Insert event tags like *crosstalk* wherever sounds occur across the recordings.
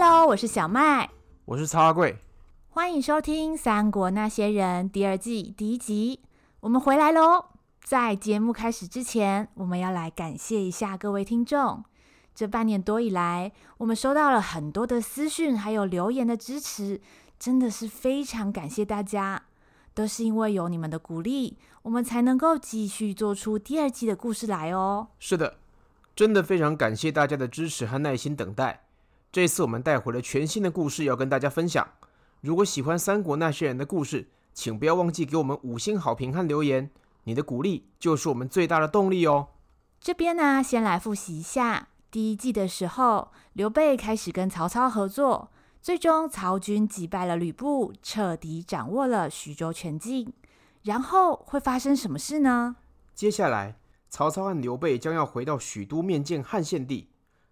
Hello，我是小麦，我是曹阿贵，欢迎收听《三国那些人》第二季第一集，我们回来喽！在节目开始之前，我们要来感谢一下各位听众。这半年多以来，我们收到了很多的私讯，还有留言的支持，真的是非常感谢大家。都是因为有你们的鼓励，我们才能够继续做出第二季的故事来哦。是的，真的非常感谢大家的支持和耐心等待。这次我们带回了全新的故事要跟大家分享。如果喜欢三国那些人的故事，请不要忘记给我们五星好评和留言，你的鼓励就是我们最大的动力哦。这边呢，先来复习一下。第一季的时候，刘备开始跟曹操合作，最终曹军击败了吕布，彻底掌握了徐州全境。然后会发生什么事呢？接下来，曹操和刘备将要回到许都面见汉献帝，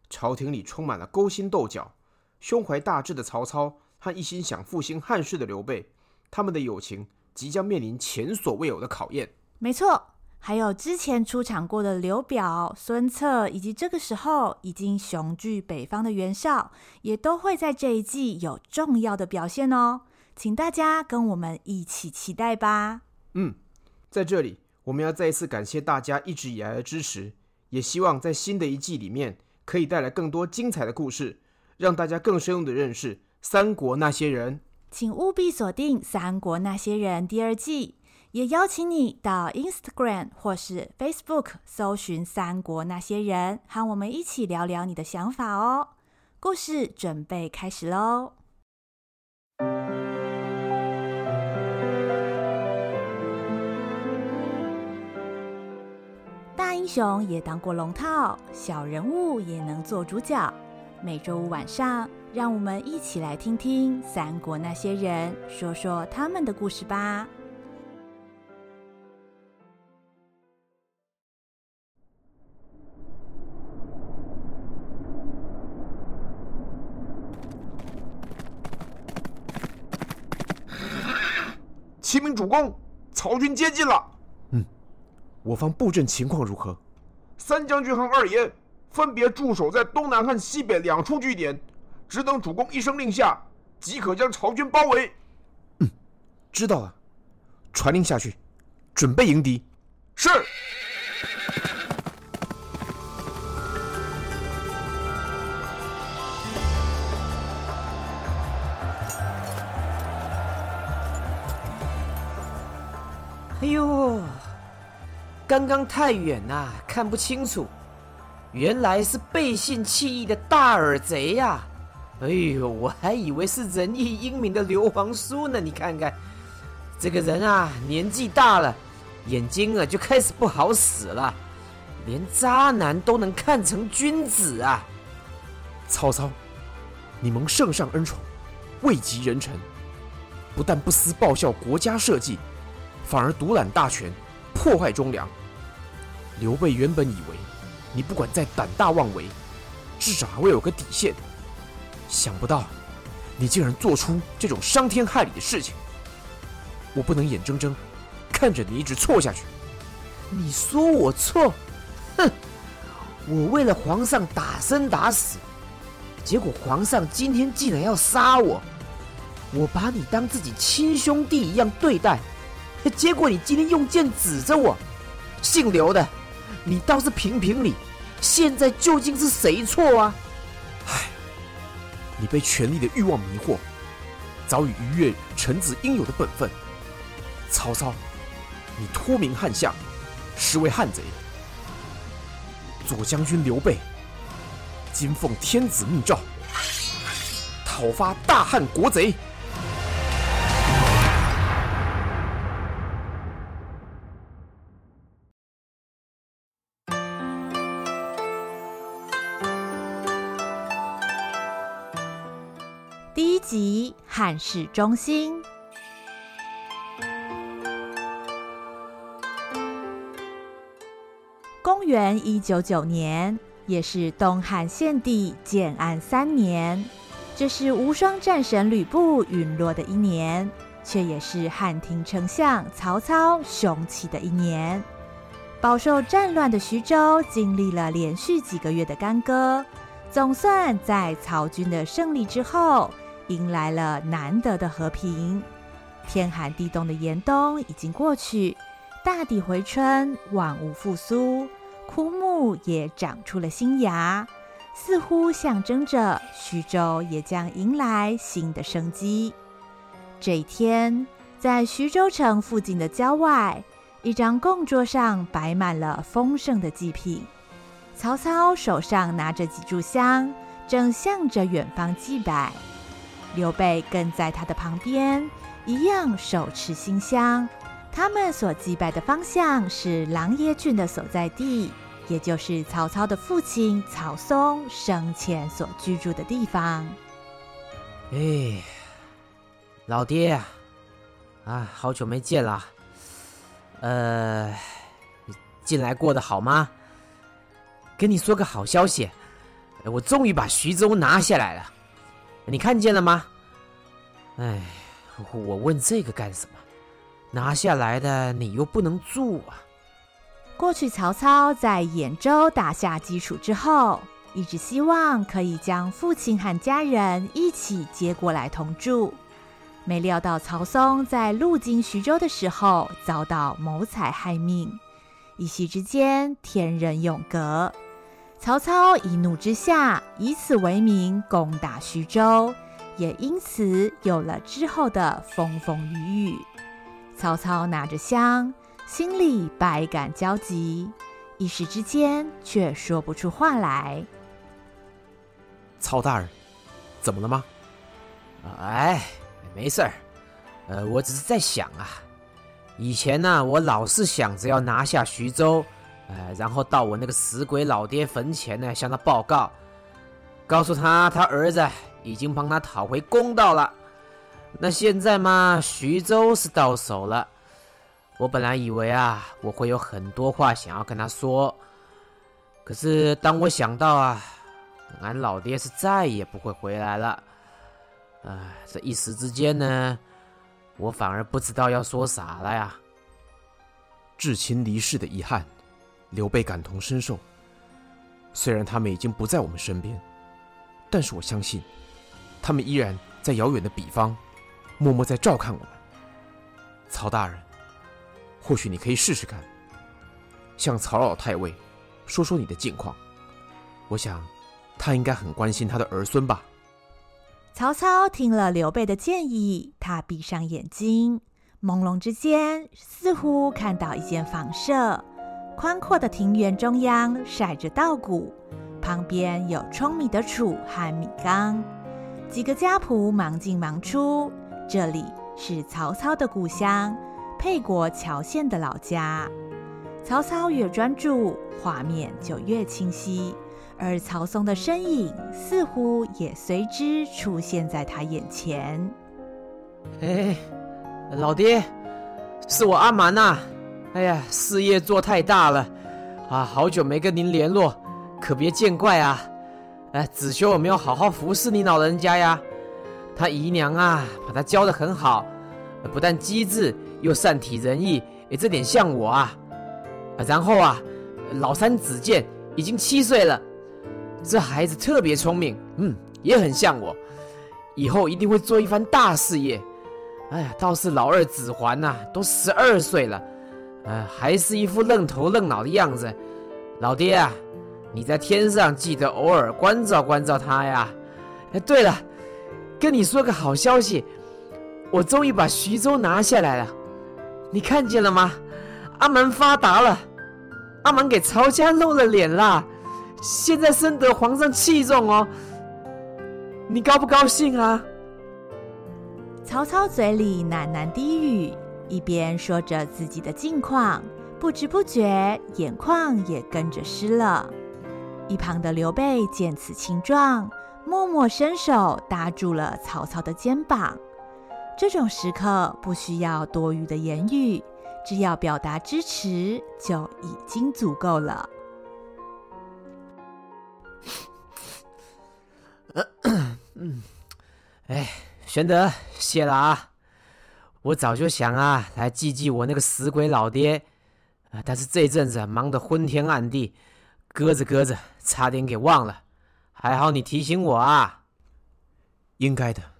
朝廷里充满了勾心斗角。胸怀大志的曹操和一心想复兴汉室的刘备，他们的友情即将面临前所未有的考验。没错。还有之前出场过的刘表、孙策，以及这个时候已经雄踞北方的袁绍，也都会在这一季有重要的表现哦。请大家跟我们一起期待吧。嗯，在这里我们要再一次感谢大家一直以来的支持，也希望在新的一季里面可以带来更多精彩的故事，让大家更深入的认识三国那些人。请务必锁定《三国那些人》第二季。也邀请你到 Instagram 或是 Facebook 搜寻《三国那些人》，和我们一起聊聊你的想法哦。故事准备开始喽！英雄也当过龙套，小人物也能做主角。每周五晚上，让我们一起来听听《三国那些人》，说说他们的故事吧。启禀主公，曹军接近了。嗯，我方布阵情况如何？三将军和二爷分别驻守在东南和西北两处据点，只等主公一声令下，即可将曹军包围。嗯，知道了，传令下去，准备迎敌。是。哎呦，刚刚太远呐，看不清楚。原来是背信弃义的大耳贼呀！哎呦，我还以为是仁义英明的刘皇叔呢。你看看，这个人啊，年纪大了，眼睛啊就开始不好使了，连渣男都能看成君子啊！曹操，你蒙圣上恩宠，位极人臣，不但不思报效国家社稷。反而独揽大权，破坏忠良。刘备原本以为你不管再胆大妄为，至少还会有个底线。想不到你竟然做出这种伤天害理的事情。我不能眼睁睁看着你一直错下去。你说我错？哼！我为了皇上打生打死，结果皇上今天竟然要杀我。我把你当自己亲兄弟一样对待。结果你今天用剑指着我，姓刘的，你倒是评评理，现在究竟是谁错啊？唉，你被权力的欲望迷惑，早已逾越臣子应有的本分。曹操，你脱名汉相，实为汉贼。左将军刘备，今奉天子密诏，讨伐大汉国贼。《汉室中心》。公元一九九年，也是东汉献帝建安三年，这是无双战神吕布陨落的一年，却也是汉廷丞相曹操雄起的一年。饱受战乱的徐州经历了连续几个月的干戈。总算在曹军的胜利之后，迎来了难得的和平。天寒地冻的严冬已经过去，大地回春，万物复苏，枯木也长出了新芽，似乎象征着徐州也将迎来新的生机。这一天，在徐州城附近的郊外，一张供桌上摆满了丰盛的祭品。曹操手上拿着几炷香，正向着远方祭拜。刘备跟在他的旁边，一样手持新香。他们所祭拜的方向是琅琊郡的所在地，也就是曹操的父亲曹嵩生前所居住的地方。哎，老爹呀，啊，好久没见了。呃，近来过得好吗？跟你说个好消息，我终于把徐州拿下来了，你看见了吗？哎，我问这个干什么？拿下来的你又不能住啊。过去曹操在兖州打下基础之后，一直希望可以将父亲和家人一起接过来同住，没料到曹嵩在路经徐州的时候遭到谋财害命，一夕之间天人永隔。曹操一怒之下，以此为名攻打徐州，也因此有了之后的风风雨雨。曹操拿着香，心里百感交集，一时之间却说不出话来。曹大人，怎么了吗？哎，没事儿。呃，我只是在想啊，以前呢，我老是想着要拿下徐州。呃，然后到我那个死鬼老爹坟前呢，向他报告，告诉他他儿子已经帮他讨回公道了。那现在嘛，徐州是到手了。我本来以为啊，我会有很多话想要跟他说，可是当我想到啊，俺老爹是再也不会回来了，哎，这一时之间呢，我反而不知道要说啥了呀。至亲离世的遗憾。刘备感同身受，虽然他们已经不在我们身边，但是我相信，他们依然在遥远的彼方，默默在照看我们。曹大人，或许你可以试试看，向曹老太尉说说你的近况，我想，他应该很关心他的儿孙吧。曹操听了刘备的建议，他闭上眼睛，朦胧之间，似乎看到一间房舍。宽阔的庭园中央晒着稻谷，旁边有舂米的杵和米缸，几个家仆忙进忙出。这里是曹操的故乡，沛国谯县的老家。曹操越专注，画面就越清晰，而曹嵩的身影似乎也随之出现在他眼前。哎，老爹，是我阿瞒呐。哎呀，事业做太大了，啊，好久没跟您联络，可别见怪啊！哎，子修有没有好好服侍你老人家呀？他姨娘啊，把他教得很好，不但机智，又善体人意，哎，这点像我啊。然后啊，老三子健已经七岁了，这孩子特别聪明，嗯，也很像我，以后一定会做一番大事业。哎呀，倒是老二子桓呐，都十二岁了。呃，还是一副愣头愣脑的样子，老爹啊，你在天上记得偶尔关照关照他呀。哎，对了，跟你说个好消息，我终于把徐州拿下来了，你看见了吗？阿瞒发达了，阿瞒给曹家露了脸啦，现在深得皇上器重哦，你高不高兴啊？曹操嘴里喃喃低语。一边说着自己的近况，不知不觉眼眶也跟着湿了。一旁的刘备见此情状，默默伸手搭住了曹操的肩膀。这种时刻不需要多余的言语，只要表达支持就已经足够了。*coughs* 嗯，哎，玄德，谢了啊。我早就想啊，来祭祭我那个死鬼老爹，但是这阵子忙得昏天暗地，搁着搁着，差点给忘了。还好你提醒我啊。应该的。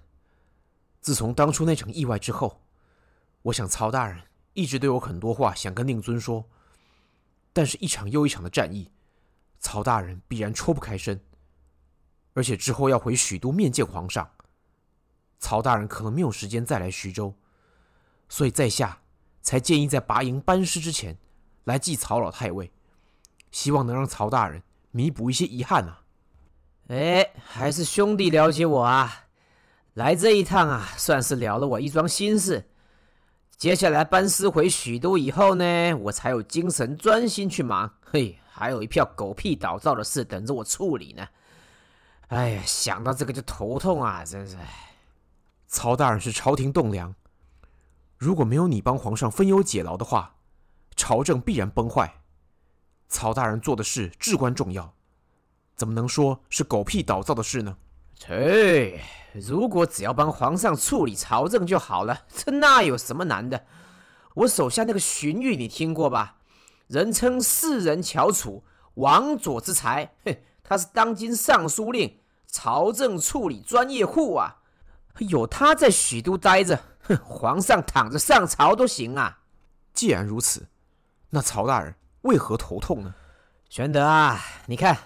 自从当初那场意外之后，我想曹大人一直都有很多话想跟令尊说，但是一场又一场的战役，曹大人必然抽不开身，而且之后要回许都面见皇上，曹大人可能没有时间再来徐州，所以在下才建议在拔营班师之前来祭曹老太尉，希望能让曹大人弥补一些遗憾啊。哎，还是兄弟了解我啊。来这一趟啊，算是了了我一桩心事。接下来班师回许都以后呢，我才有精神专心去忙。嘿，还有一票狗屁倒灶的事等着我处理呢。哎呀，想到这个就头痛啊，真是。曹大人是朝廷栋梁，如果没有你帮皇上分忧解劳的话，朝政必然崩坏。曹大人做的事至关重要，怎么能说是狗屁倒灶的事呢？切，如果只要帮皇上处理朝政就好了，这那有什么难的？我手下那个荀彧，你听过吧？人称世人翘楚，王佐之才，哼，他是当今尚书令，朝政处理专业户啊。有他在许都待着，哼，*laughs* 皇上躺着上朝都行啊。既然如此，那曹大人为何头痛呢？玄德啊，你看。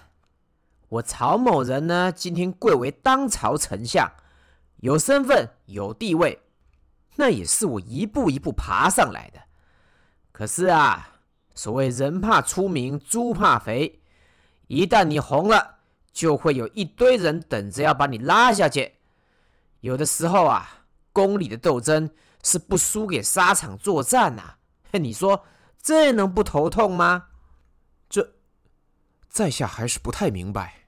我曹某人呢，今天贵为当朝丞相，有身份有地位，那也是我一步一步爬上来的。可是啊，所谓人怕出名，猪怕肥，一旦你红了，就会有一堆人等着要把你拉下去。有的时候啊，宫里的斗争是不输给沙场作战呐。你说这能不头痛吗？这，在下还是不太明白。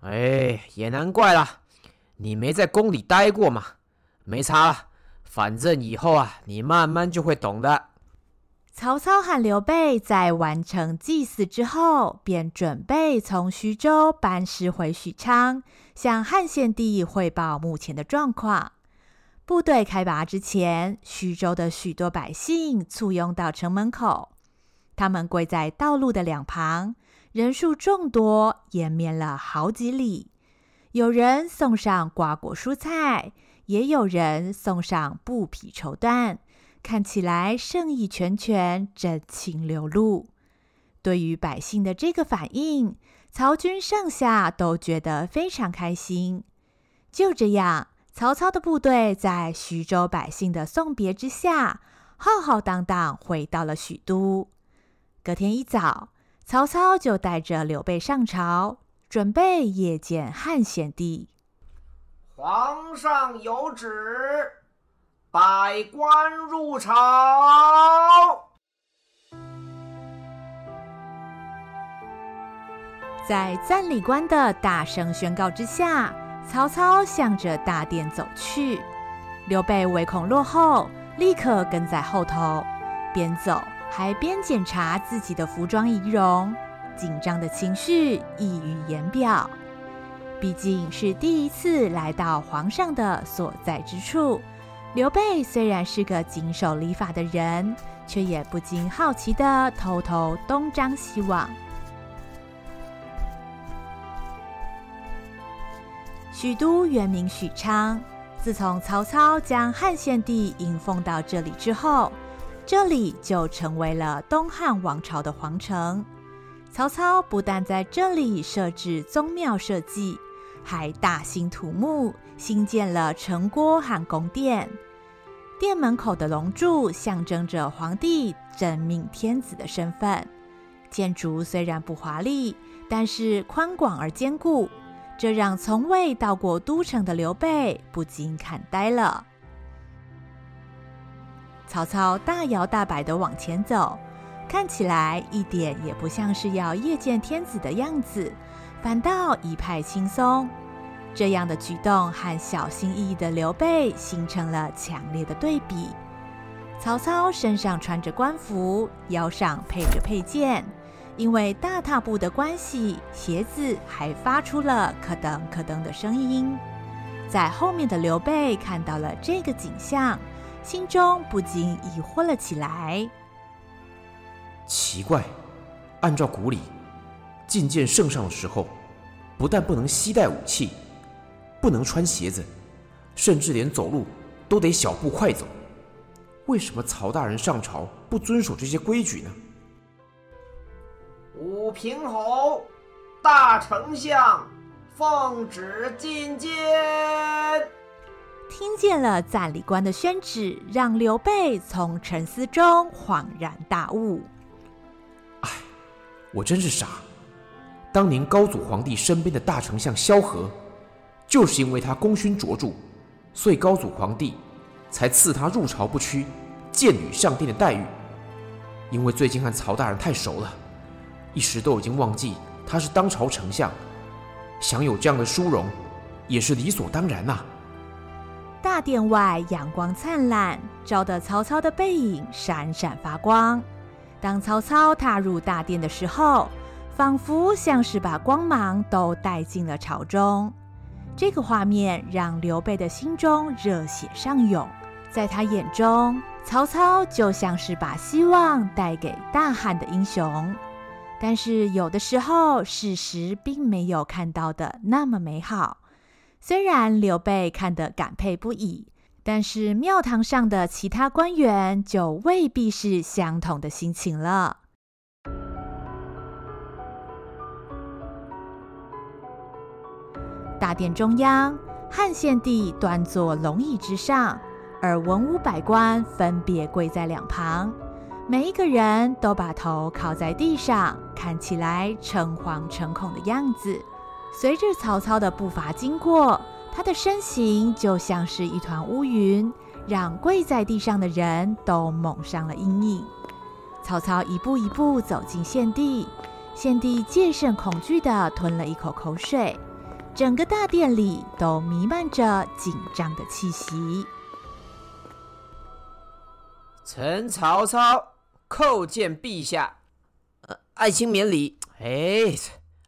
哎，也难怪了，你没在宫里待过嘛，没差了，反正以后啊，你慢慢就会懂的。曹操和刘备在完成祭祀之后，便准备从徐州班师回许昌，向汉献帝汇报目前的状况。部队开拔之前，徐州的许多百姓簇拥到城门口，他们跪在道路的两旁。人数众多，延绵了好几里。有人送上瓜果蔬菜，也有人送上布匹绸缎，看起来圣意拳拳，真情流露。对于百姓的这个反应，曹军上下都觉得非常开心。就这样，曹操的部队在徐州百姓的送别之下，浩浩荡荡回到了许都。隔天一早，曹操就带着刘备上朝，准备谒见汉献帝。皇上有旨，百官入朝。在赞礼官的大声宣告之下，曹操向着大殿走去。刘备唯恐落后，立刻跟在后头，边走。还边检查自己的服装仪容，紧张的情绪溢于言表。毕竟是第一次来到皇上的所在之处，刘备虽然是个谨守礼法的人，却也不禁好奇地偷偷东张西望。许都原名许昌，自从曹操将汉献帝迎奉到这里之后。这里就成为了东汉王朝的皇城。曹操不但在这里设置宗庙社稷，还大兴土木，兴建了城郭和宫殿。殿门口的龙柱象征着皇帝真命天子的身份。建筑虽然不华丽，但是宽广而坚固，这让从未到过都城的刘备不禁看呆了。曹操大摇大摆地往前走，看起来一点也不像是要谒见天子的样子，反倒一派轻松。这样的举动和小心翼翼的刘备形成了强烈的对比。曹操身上穿着官服，腰上配着佩剑，因为大踏步的关系，鞋子还发出了咯噔咯噔的声音。在后面的刘备看到了这个景象。心中不禁疑惑了起来。奇怪，按照古礼，觐见圣上的时候，不但不能携带武器，不能穿鞋子，甚至连走路都得小步快走。为什么曹大人上朝不遵守这些规矩呢？武平侯，大丞相，奉旨觐见。听见了赞礼官的宣旨，让刘备从沉思中恍然大悟。哎，我真是傻。当年高祖皇帝身边的大丞相萧何，就是因为他功勋卓著，所以高祖皇帝才赐他入朝不屈、谏履上殿的待遇。因为最近和曹大人太熟了，一时都已经忘记他是当朝丞相，享有这样的殊荣，也是理所当然呐、大殿外阳光灿烂，照得曹操的背影闪闪发光。当曹操踏入大殿的时候，仿佛像是把光芒都带进了朝中，这个画面让刘备的心中热血上涌。在他眼中，曹操就像是把希望带给大汉的英雄。但是有的时候，事实并没有看到的那么美好。虽然刘备看得感佩不已，但是庙堂上的其他官员就未必是相同的心情了。大殿中央，汉献帝端坐龙椅之上，而文武百官分别跪在两旁，每一个人都把头靠在地上，看起来诚惶诚恐的样子。随着曹操的步伐经过，他的身形就像是一团乌云，让跪在地上的人都蒙上了阴影。曹操一步一步走进献帝，献帝戒慎恐惧地吞了一口口水。整个大殿里都弥漫着紧张的气息。臣曹操叩见陛下，呃，爱卿免礼。哎，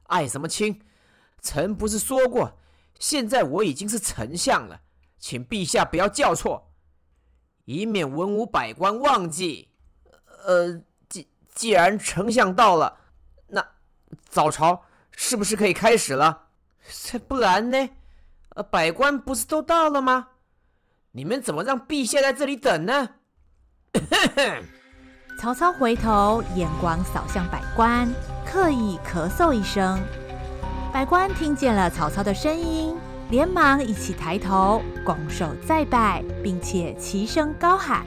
爱什么卿？臣不是说过，现在我已经是丞相了，请陛下不要叫错，以免文武百官忘记。呃，既既然丞相到了，那早朝是不是可以开始了？这 *laughs* 不然呢？呃，百官不是都到了吗？你们怎么让陛下在这里等呢？*coughs* 曹操回头，眼光扫向百官，刻意咳嗽一声。百官听见了曹操的声音，连忙一起抬头，拱手再拜，并且齐声高喊：“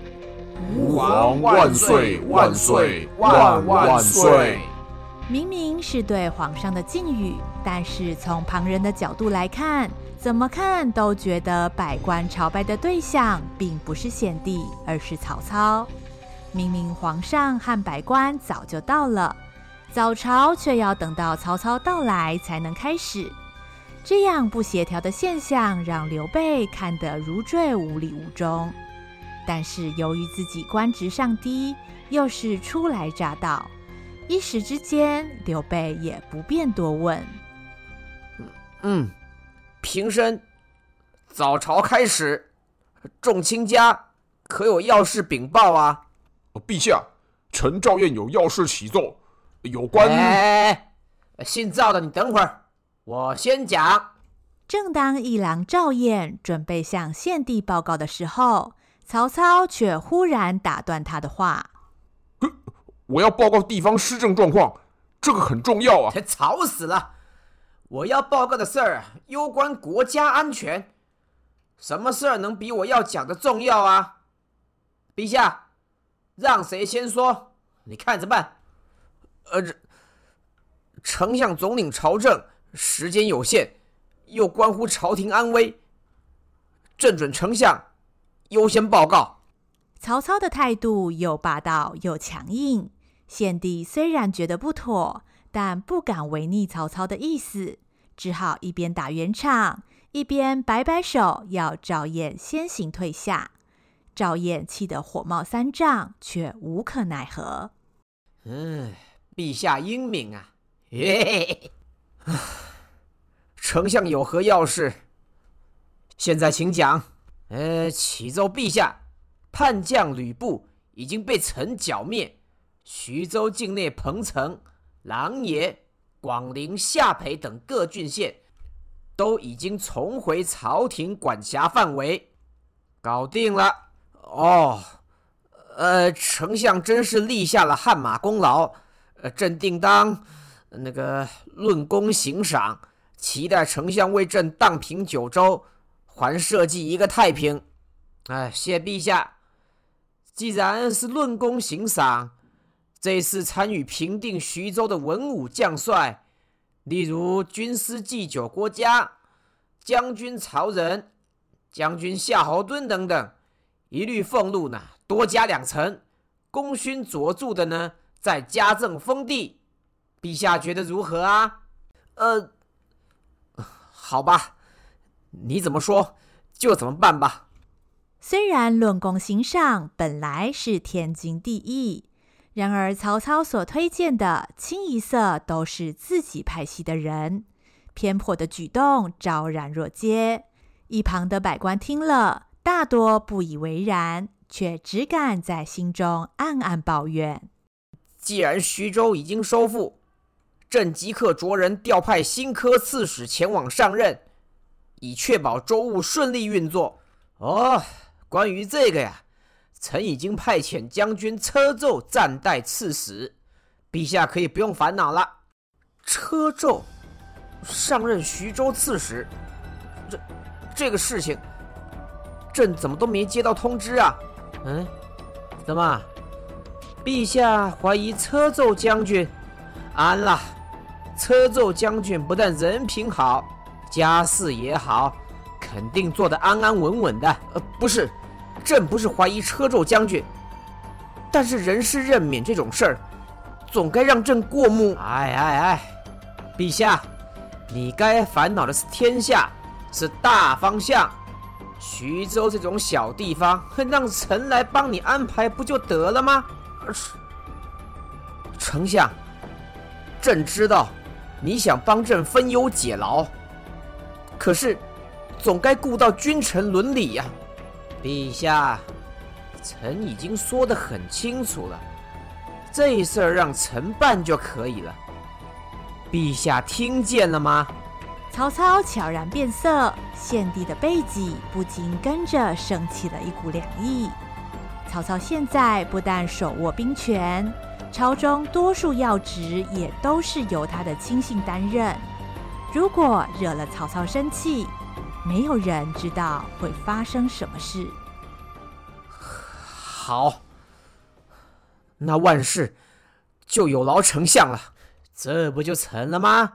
吾皇万岁万岁万万岁！”明明是对皇上的敬语，但是从旁人的角度来看，怎么看都觉得百官朝拜的对象并不是献帝，而是曹操。明明皇上和百官早就到了，早朝却要等到曹操到来才能开始，这样不协调的现象让刘备看得如坠五里雾中。但是由于自己官职上低，又是初来乍到。一时之间，刘备也不便多问。嗯，平身，早朝开始，众卿家可有要事禀报啊？陛下，臣赵燕有要事启奏，有关……哎，姓赵的，你等会儿，我先讲。正当一郎赵燕准备向献帝报告的时候，曹操却忽然打断他的话。我要报告地方施政状况，这个很重要啊！吵死了！我要报告的事儿攸关国家安全，什么事儿能比我要讲的重要啊？陛下，让谁先说？你看着办。呃，这丞相总领朝政，时间有限，又关乎朝廷安危，正准丞相优先报告。曹操的态度又霸道又强硬。献帝虽然觉得不妥，但不敢违逆曹操的意思，只好一边打圆场，一边摆摆手，要赵燕先行退下。赵燕气得火冒三丈，却无可奈何。嗯，陛下英明啊！嘿，丞相有何要事？现在请讲。呃，启奏陛下，叛将吕布已经被臣剿灭。徐州境内彭城、狼爷广陵、下邳等各郡县，都已经重回朝廷管辖范围。搞定了。哦，呃，丞相真是立下了汗马功劳。呃，朕定当那个论功行赏，期待丞相为朕荡平九州，还社稷一个太平。哎，谢陛下。既然是论功行赏，这次参与平定徐州的文武将帅，例如军师祭酒郭嘉、将军曹仁、将军夏侯惇等等，一律俸禄呢多加两成，功勋卓著的呢再加赠封地。陛下觉得如何啊？呃，好吧，你怎么说就怎么办吧。虽然论功行赏本来是天经地义，然而曹操所推荐的清一色都是自己派系的人，偏颇的举动昭然若揭。一旁的百官听了，大多不以为然，却只敢在心中暗暗抱怨。既然徐州已经收复，朕即刻着人调派新科刺史前往上任，以确保州务顺利运作。哦。关于这个呀，臣已经派遣将军车胄暂代刺史，陛下可以不用烦恼了。车胄上任徐州刺史，这这个事情，朕怎么都没接到通知啊？嗯，怎么？陛下怀疑车胄将军？安了，车胄将军不但人品好，家世也好，肯定做得安安稳稳的。呃，不是。朕不是怀疑车胄将军，但是人事任免这种事儿，总该让朕过目。哎哎哎，陛下，你该烦恼的是天下，是大方向。徐州这种小地方，让臣来帮你安排不就得了吗？丞相，朕知道你想帮朕分忧解劳，可是总该顾到君臣伦理呀。陛下，臣已经说得很清楚了，这事儿让臣办就可以了。陛下听见了吗？曹操悄然变色，献帝的背脊不禁跟着升起了一股凉意。曹操现在不但手握兵权，朝中多数要职也都是由他的亲信担任。如果惹了曹操生气，没有人知道会发生什么事。好，那万事就有劳丞相了，这不就成了吗？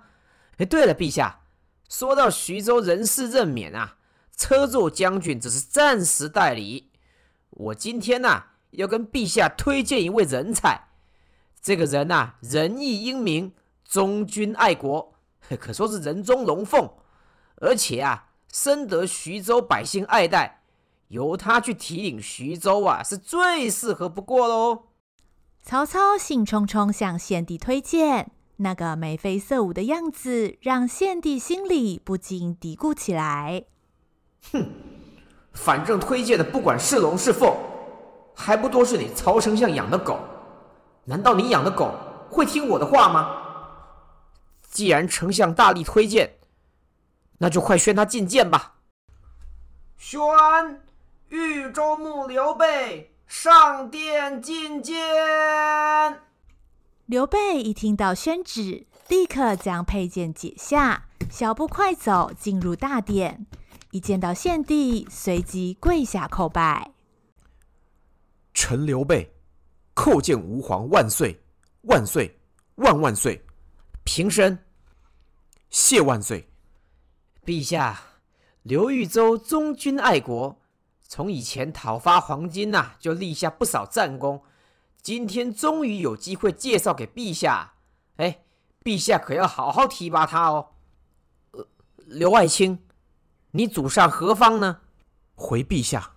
哎，对了，陛下，说到徐州人事任免啊，车胄将军只是暂时代理。我今天呐、啊，要跟陛下推荐一位人才。这个人呐、仁义英明，忠君爱国，可说是人中龙凤，而且啊。深得徐州百姓爱戴，由他去提领徐州啊，是最适合不过喽。曹操兴冲冲向献帝推荐，那个眉飞色舞的样子，让献帝心里不禁嘀咕起来：哼，反正推荐的不管是龙是凤，还不都是你曹丞相养的狗？难道你养的狗会听我的话吗？既然丞相大力推荐。那就快宣他进见吧！宣豫州牧刘备上殿觐见。刘备一听到宣旨，立刻将佩剑解下，小步快走进入大殿。一见到献帝，随即跪下叩拜：“臣刘备叩见吾皇万岁万岁万万岁！平身，谢万岁。”陛下，刘豫州忠君爱国，从以前讨伐黄巾呐、啊，就立下不少战功。今天终于有机会介绍给陛下，哎，陛下可要好好提拔他哦。呃，刘爱卿，你祖上何方呢？回陛下，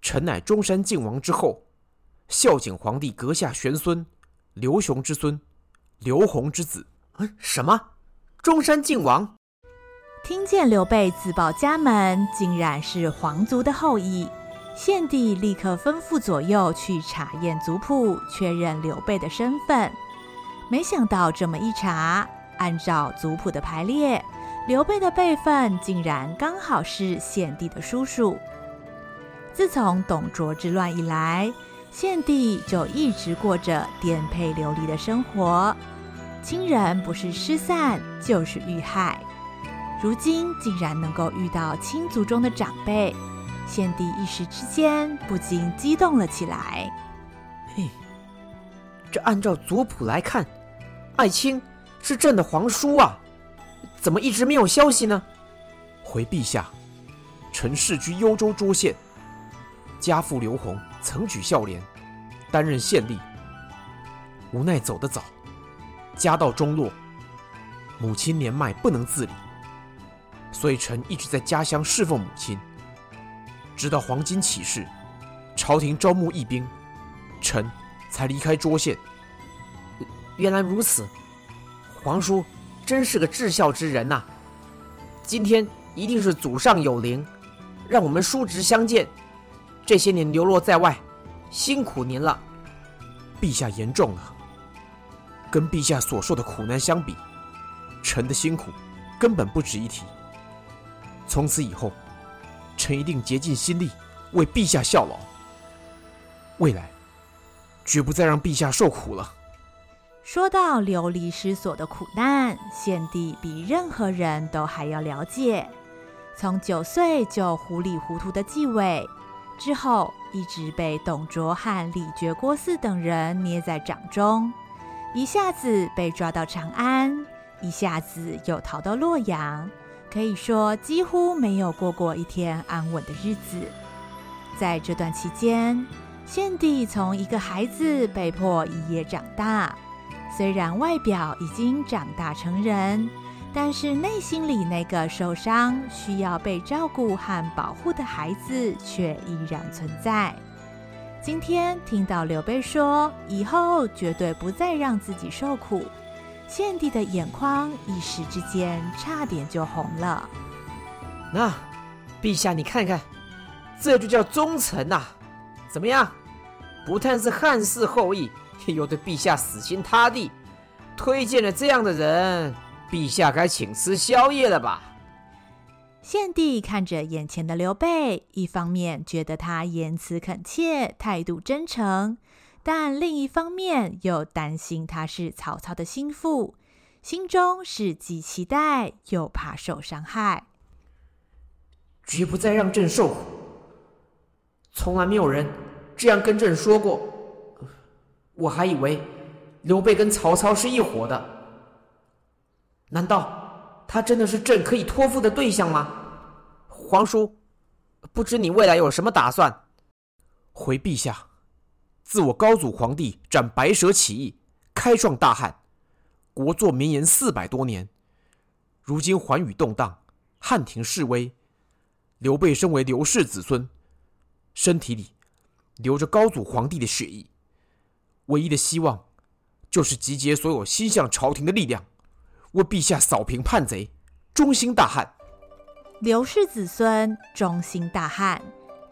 臣乃中山靖王之后，孝景皇帝阁下玄孙，刘雄之孙，刘弘之子。嗯，什么？中山靖王？听见刘备自报家门，竟然是皇族的后裔，献帝立刻吩咐左右去查验族谱，确认刘备的身份。没想到这么一查，按照族谱的排列，刘备的辈分竟然刚好是献帝的叔叔。自从董卓之乱以来，献帝就一直过着颠沛流离的生活，亲人不是失散就是遇害。如今竟然能够遇到亲族中的长辈，献帝一时之间不禁激动了起来。嘿，这按照族谱来看，爱卿是朕的皇叔啊，怎么一直没有消息呢？回陛下，臣世居幽州涿县。家父刘弘曾举孝廉，担任县吏。无奈走得早，家道中落，母亲年迈不能自理，所以臣一直在家乡侍奉母亲。直到黄巾起事，朝廷招募义兵，臣才离开涿县。原来如此，皇叔真是个至孝之人呐、今天一定是祖上有灵，让我们叔侄相见。这些年流落在外，辛苦您了。陛下言重了，跟陛下所受的苦难相比，臣的辛苦根本不值一提。从此以后，臣一定竭尽心力为陛下效劳。未来，绝不再让陛下受苦了。说到流离失所的苦难，献帝比任何人都还要了解。从九岁就糊里糊涂的继位。之后，一直被董卓和李傕郭汜等人捏在掌中，一下子被抓到长安，一下子又逃到洛阳，可以说几乎没有过过一天安稳的日子。在这段期间，献帝从一个孩子被迫一夜长大，虽然外表已经长大成人。但是内心里那个受伤、需要被照顾和保护的孩子却依然存在。今天听到刘备说以后绝对不再让自己受苦，献帝的眼眶一时之间差点就红了。那，陛下你看看，这就叫忠诚呐！怎么样？不但是汉室后裔，又对陛下死心塌地，推荐了这样的人。陛下该请吃宵夜了吧？献帝看着眼前的刘备，一方面觉得他言辞恳切，态度真诚，但另一方面又担心他是曹操的心腹，心中是既期待又怕受伤害。绝不再让朕受苦。从来没有人这样跟朕说过，我还以为刘备跟曹操是一伙的。难道他真的是朕可以托付的对象吗？皇叔，不知你未来有什么打算？回陛下，自我高祖皇帝斩白蛇起义，开创大汉，国祚绵延四百多年。如今寰宇动荡，汉廷式微，刘备身为刘氏子孙，身体里流着高祖皇帝的血液，唯一的希望就是集结所有心向朝廷的力量。为陛下扫平叛贼，忠心大汉。刘氏子孙，中兴大汉，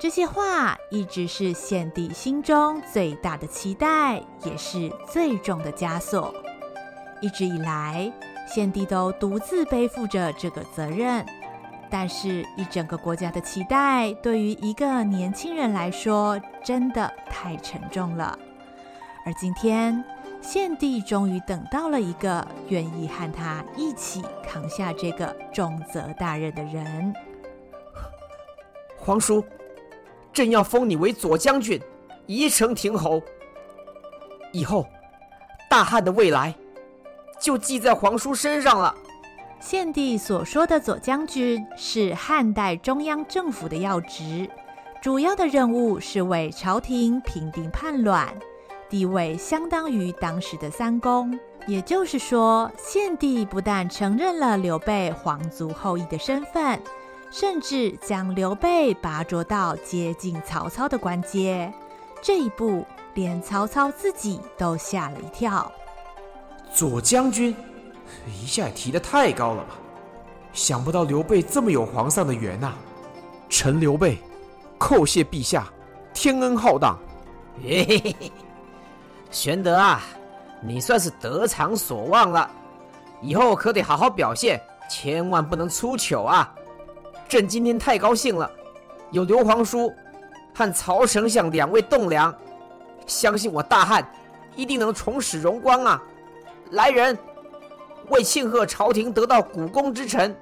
这些话一直是献帝心中最大的期待，也是最重的枷锁。一直以来，献帝都独自背负着这个责任，但是，一整个国家的期待，对于一个年轻人来说，真的太沉重了。而今天，献帝终于等到了一个愿意和他一起扛下这个重责大任的人。*laughs* 皇叔，朕要封你为左将军，宜城亭侯。以后，大汉的未来就记在皇叔身上了。献帝所说的左将军是汉代中央政府的要职，主要的任务是为朝廷平定叛乱。地位相当于当时的三公，也就是说，献帝不但承认了刘备皇族后裔的身份，甚至将刘备拔擢到接近曹操的官阶。这一步，连曹操自己都吓了一跳。左将军，一下也提得太高了吧？想不到刘备这么有皇上的缘呐！臣刘备，叩谢陛下，天恩浩荡。嘿嘿嘿。玄德啊，你算是得偿所望了。以后可得好好表现，千万不能出糗啊！朕今天太高兴了，有刘皇叔和曹丞相两位栋梁，相信我大汉一定能重拾荣光啊！来人，为庆贺朝廷得到股肱之臣，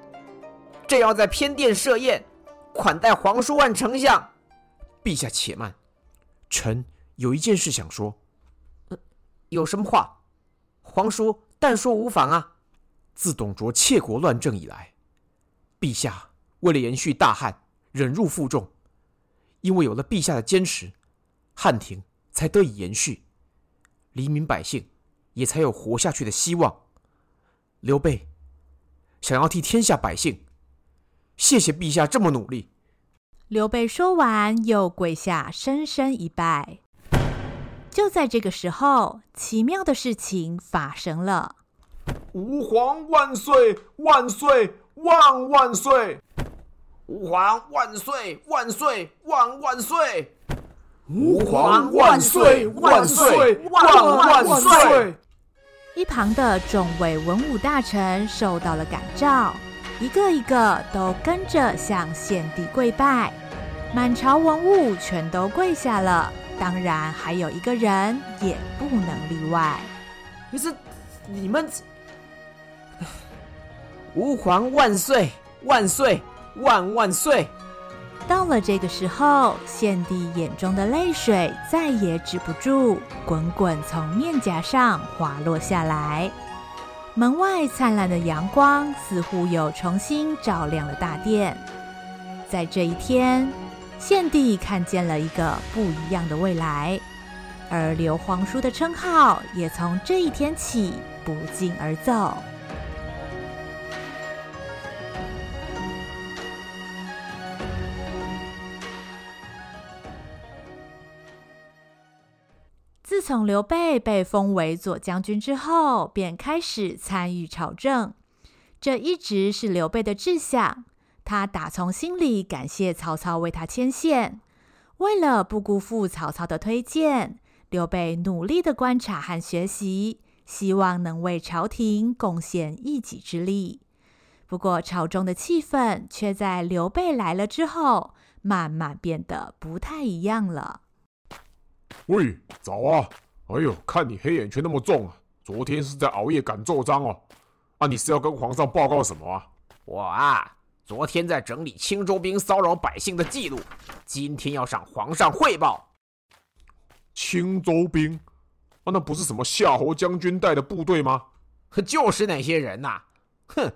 朕要在偏殿设宴，款待皇叔万丞相。陛下且慢，臣有一件事想说。有什么话？皇叔但说无妨啊。自董卓窃国乱政以来，陛下为了延续大汉，忍辱负重。因为有了陛下的坚持，汉庭才得以延续，黎民百姓也才有活下去的希望。刘备想要替天下百姓，谢谢陛下这么努力。刘备说完，又跪下，深深一拜。就在这个时候，奇妙的事情发生了。吾皇万岁！万岁！万万岁！吾皇万岁！万岁！万万岁！吾皇万岁！万岁！万万岁！一旁的众位文武大臣受到了感召，一个一个都跟着向献帝跪拜，满朝文武全都跪下了。当然，还有一个人也不能例外。可是你们。吾皇万岁万岁万万岁！到了这个时候，献帝眼中的泪水再也止不住，滚滚从面颊上滑落下来。门外灿烂的阳光似乎又重新照亮了大殿。在这一天，献帝看见了一个不一样的未来，而刘皇叔的称号也从这一天起不胫而走。自从刘备被封为左将军之后，便开始参与朝政。这一直是刘备的志向。他打从心里感谢曹操为他牵线。为了不辜负曹操的推荐，刘备努力的观察和学习，希望能为朝廷贡献一己之力。不过，朝中的气氛却在刘备来了之后，慢慢变得不太一样了。喂，早啊！哎呦，看你黑眼圈那么重啊，昨天是在熬夜赶奏章哦。啊，你是要跟皇上报告什么啊？我啊，昨天在整理青州兵骚扰百姓的记录，今天要向皇上汇报。青州兵？啊，那不是什么夏侯将军带的部队吗？就是那些人呐、啊！哼，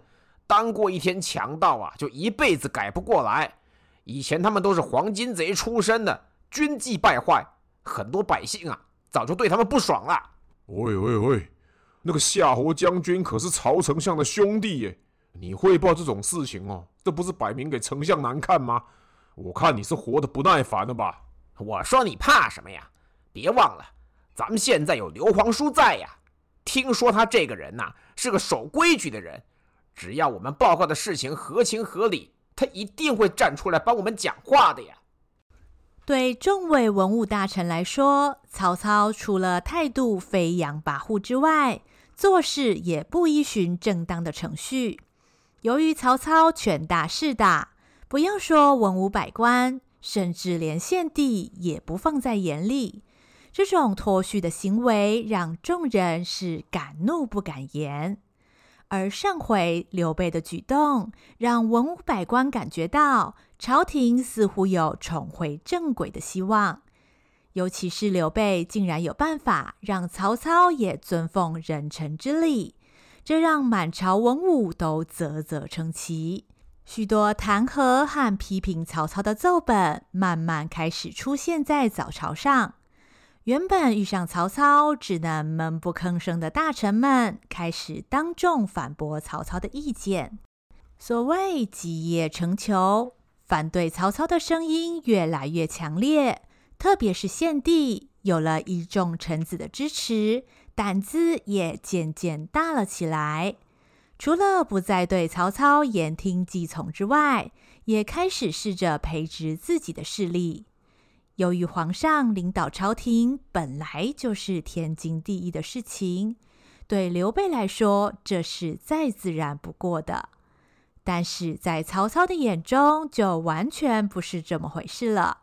当过一天强盗啊，就一辈子改不过来。以前他们都是黄金贼出身的，军纪败坏。很多百姓啊，早就对他们不爽了。喂喂喂，那个夏侯将军可是曹丞相的兄弟耶，你汇报这种事情哦，这不是摆明给丞相难看吗？我看你是活得不耐烦了吧？我说你怕什么呀？别忘了，咱们现在有刘皇叔在呀。听说他这个人呐，是个守规矩的人，只要我们报告的事情合情合理，他一定会站出来帮我们讲话的呀。对众位文武大臣来说，曹操除了态度飞扬跋扈之外，做事也不依循正当的程序。由于曹操权大势大，不要说文武百官，甚至连献帝也不放在眼里。这种脱序的行为，让众人是敢怒不敢言。而上回刘备的举动，让文武百官感觉到朝廷似乎有重回正轨的希望。尤其是刘备竟然有办法让曹操也尊奉人臣之礼，这让满朝文武都啧啧称奇。许多弹劾和批评曹操的奏本，慢慢开始出现在早朝上。原本遇上曹操只能闷不吭声的大臣们，开始当众反驳曹操的意见。所谓基业成裘，反对曹操的声音越来越强烈。特别是献帝有了一众臣子的支持，胆子也渐渐大了起来。除了不再对曹操言听计从之外，也开始试着培植自己的势力。由于皇上领导朝廷本来就是天经地义的事情，对刘备来说，这是再自然不过的。但是在曹操的眼中，就完全不是这么回事了。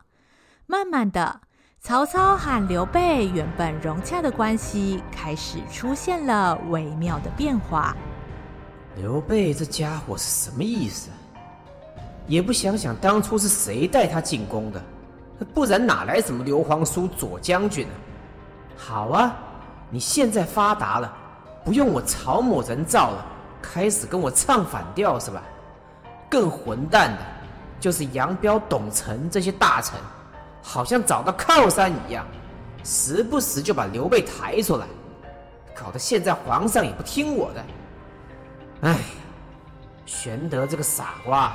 慢慢的，曹操和刘备原本融洽的关系开始出现了微妙的变化。刘备这家伙是什么意思？也不想想当初是谁带他进宫的，不然哪来什么刘皇叔、左将军呢？好啊，你现在发达了，不用我曹某人造了。开始跟我唱反调是吧？更混蛋的，就是杨彪、董承这些大臣，好像找到靠山一样，时不时就把刘备抬出来，搞得现在皇上也不听我的。哎，玄德这个傻瓜，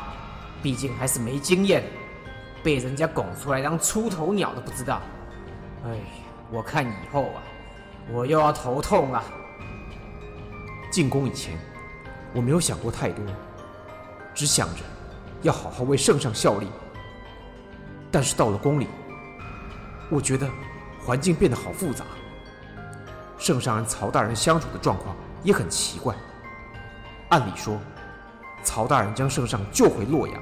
毕竟还是没经验，被人家拱出来当出头鸟都不知道。哎，我看以后啊，我又要头痛了。进宫以前。我没有想过太多，只想着要好好为圣上效力。但是到了宫里，我觉得环境变得好复杂。圣上和曹大人相处的状况也很奇怪。按理说，曹大人将圣上救回洛阳，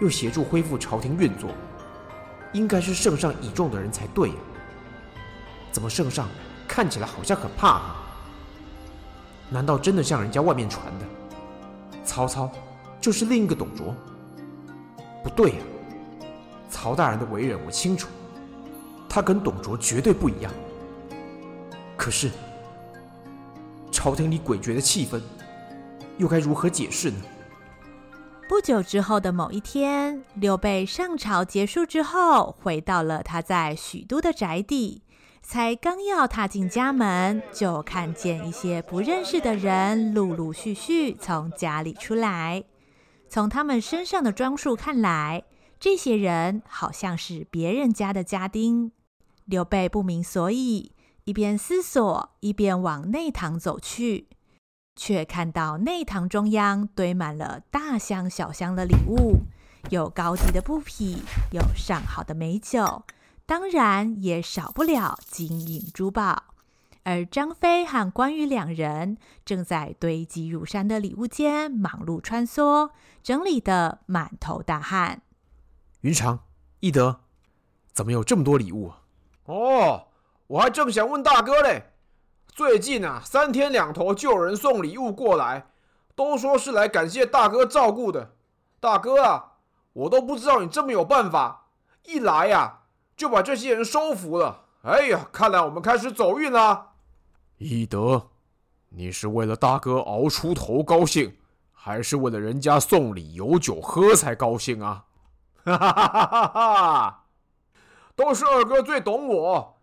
又协助恢复朝廷运作，应该是圣上倚重的人才对呀。怎么圣上看起来好像很怕他？难道真的像人家外面传的，曹操就是另一个董卓？不对呀，曹大人的为人我清楚，他跟董卓绝对不一样。可是，朝廷里诡谲的气氛，又该如何解释呢？不久之后的某一天，刘备上朝结束之后，回到了他在许都的宅邸。才刚要踏进家门，就看见一些不认识的人陆陆续续从家里出来。从他们身上的装束看来，这些人好像是别人家的家丁。刘备不明所以，一边思索，一边往内堂走去，却看到内堂中央堆满了大箱小箱的礼物，有高级的布匹，有上好的美酒。当然也少不了金银珠宝，而张飞和关羽两人正在堆积如山的礼物间忙碌穿梭，整理得满头大汗。云长、翼德，怎么有这么多礼物啊？哦，我还正想问大哥嘞，最近啊，三天两头就有人送礼物过来，都说是来感谢大哥照顾的。大哥啊，我都不知道你这么有办法，一来呀、啊。就把这些人收服了。哎呀，看来我们开始走运了。翼德，你是为了大哥熬出头高兴，还是为了人家送礼有酒喝才高兴啊？*laughs* 哈哈哈哈哈！都是二哥最懂我。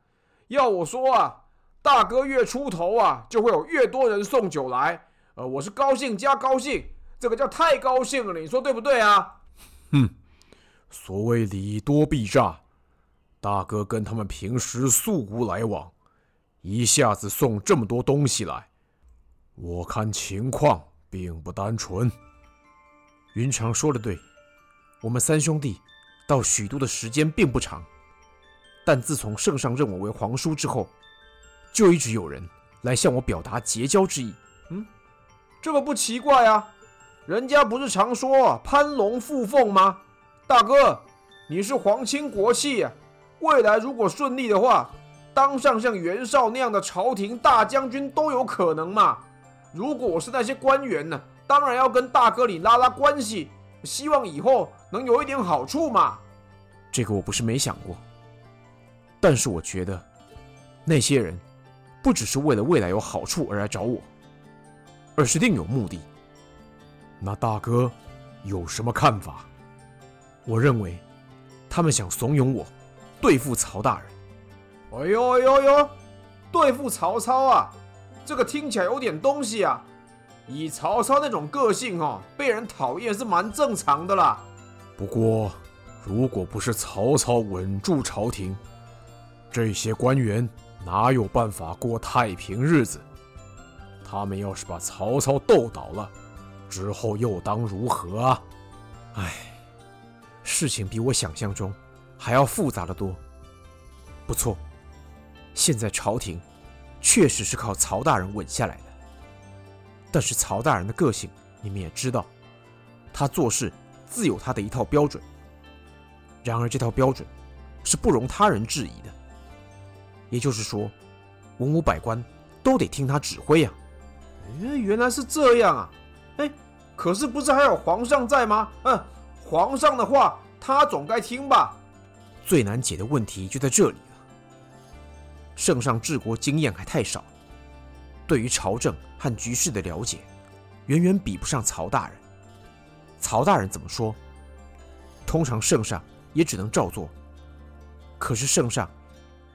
要我说啊，大哥越出头啊，就会有越多人送酒来。呃，我是高兴加高兴，这个叫太高兴了，你说对不对啊？哼，所谓礼多必诈。大哥跟他们平时素无来往，一下子送这么多东西来，我看情况并不单纯。云长说的对，我们三兄弟到许都的时间并不长，但自从圣上认我为皇叔之后，就一直有人来向我表达结交之意。嗯，这个不奇怪啊，人家不是常说攀龙附凤吗？大哥，你是皇亲国戚呀。未来如果顺利的话，当上像袁绍那样的朝廷大将军都有可能嘛。如果我是那些官员呢，当然要跟大哥你拉拉关系，希望以后能有一点好处嘛。这个我不是没想过，但是我觉得那些人不只是为了未来有好处而来找我，而是另有目的。那大哥有什么看法？我认为他们想怂恿我。对付曹大人，哎呦哎呦呦，对付曹操啊，这个听起来有点东西啊。以曹操那种个性哦，被人讨厌是蛮正常的啦。不过，如果不是曹操稳住朝廷，这些官员哪有办法过太平日子？他们要是把曹操斗倒了，之后又当如何啊？唉，事情比我想象中。还要复杂的多。不错，现在朝廷确实是靠曹大人稳下来的。但是曹大人的个性，你们也知道，他做事自有他的一套标准。然而这套标准是不容他人质疑的。也就是说，文武百官都得听他指挥呀。哎，原来是这样啊！哎，可是不是还有皇上在吗？嗯，皇上的话他总该听吧？最难解的问题就在这里了。圣上治国经验还太少，对于朝政和局势的了解，远远比不上曹大人。曹大人怎么说，通常圣上也只能照做。可是圣上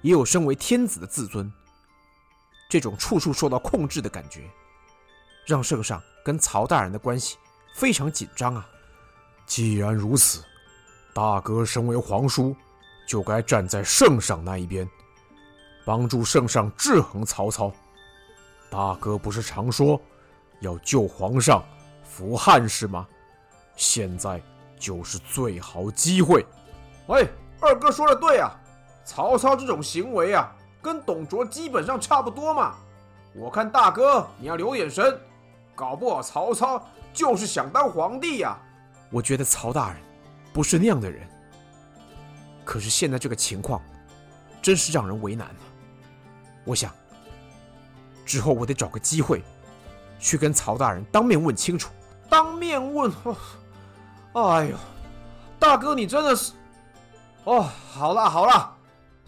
也有身为天子的自尊，这种处处受到控制的感觉，让圣上跟曹大人的关系非常紧张啊。既然如此，大哥身为皇叔，就该站在圣上那一边。帮助圣上制衡曹操，大哥不是常说要救皇上、扶汉室吗？现在就是最好机会。喂，二哥说的对啊，曹操这种行为啊，跟董卓基本上差不多嘛。我看大哥你要留眼神，搞不好曹操就是想当皇帝呀。我觉得曹大人不是那样的人，可是现在这个情况，真是让人为难了。我想，之后我得找个机会，去跟曹大人当面问清楚。当面问？哎呦，大哥你真的是……哦，好了好了，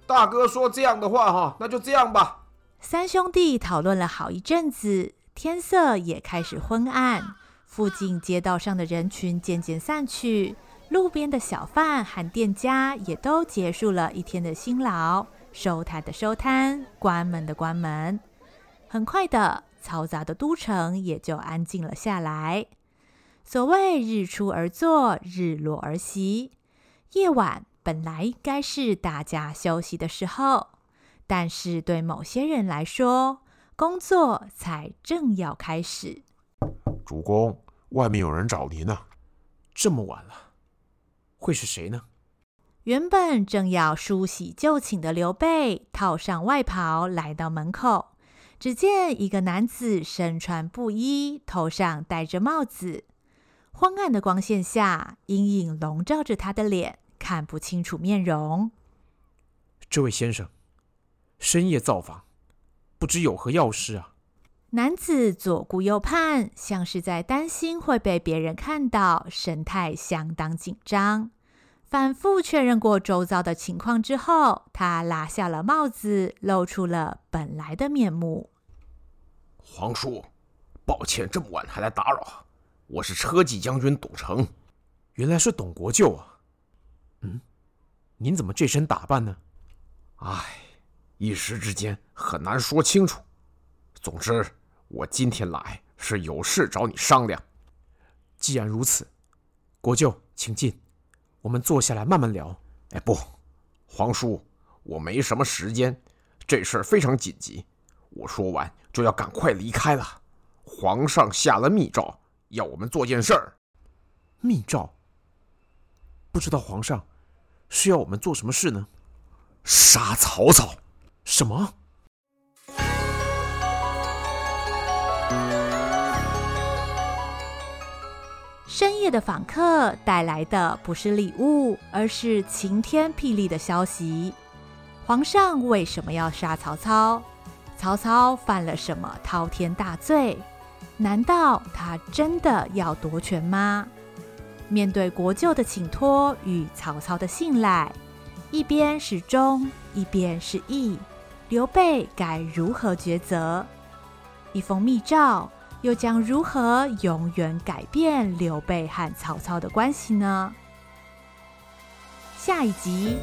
大哥说这样的话哈，那就这样吧。三兄弟讨论了好一阵子，天色也开始昏暗，附近街道上的人群渐渐散去，路边的小贩和店家也都结束了一天的辛劳。收摊的收摊，关门的关门。很快的，嘈杂的都城也就安静了下来。所谓日出而作，日落而息。夜晚本来该是大家休息的时候，但是对某些人来说，工作才正要开始。主公，外面有人找您呢。这么晚了，会是谁呢？原本正要梳洗就寝的刘备，套上外袍来到门口。只见一个男子身穿布衣，头上戴着帽子。昏暗的光线下，阴影笼罩着他的脸，看不清楚面容。这位先生，深夜造访，不知有何要事啊？男子左顾右盼，像是在担心会被别人看到，神态相当紧张。反复确认过周遭的情况之后，他拉下了帽子，露出了本来的面目。皇叔，抱歉这么晚还来打扰，我是车骑将军董成。原来是董国舅啊。嗯，您怎么这身打扮呢？唉，一时之间很难说清楚。总之，我今天来是有事找你商量。既然如此，国舅请进。我们坐下来慢慢聊。哎，不，皇叔，我没什么时间，这事儿非常紧急，我说完就要赶快离开了。皇上下了密诏，要我们做件事儿。密诏？不知道皇上是要我们做什么事呢？杀曹操？什么？深夜的访客带来的不是礼物，而是晴天霹雳的消息。皇上为什么要杀曹操？曹操犯了什么滔天大罪？难道他真的要夺权吗？面对国舅的请托与曹操的信赖，一边是忠，一边是义，刘备该如何抉择？一封密诏。又将如何永远改变刘备和曹操的关系呢？下一集，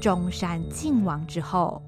中山靖王之后。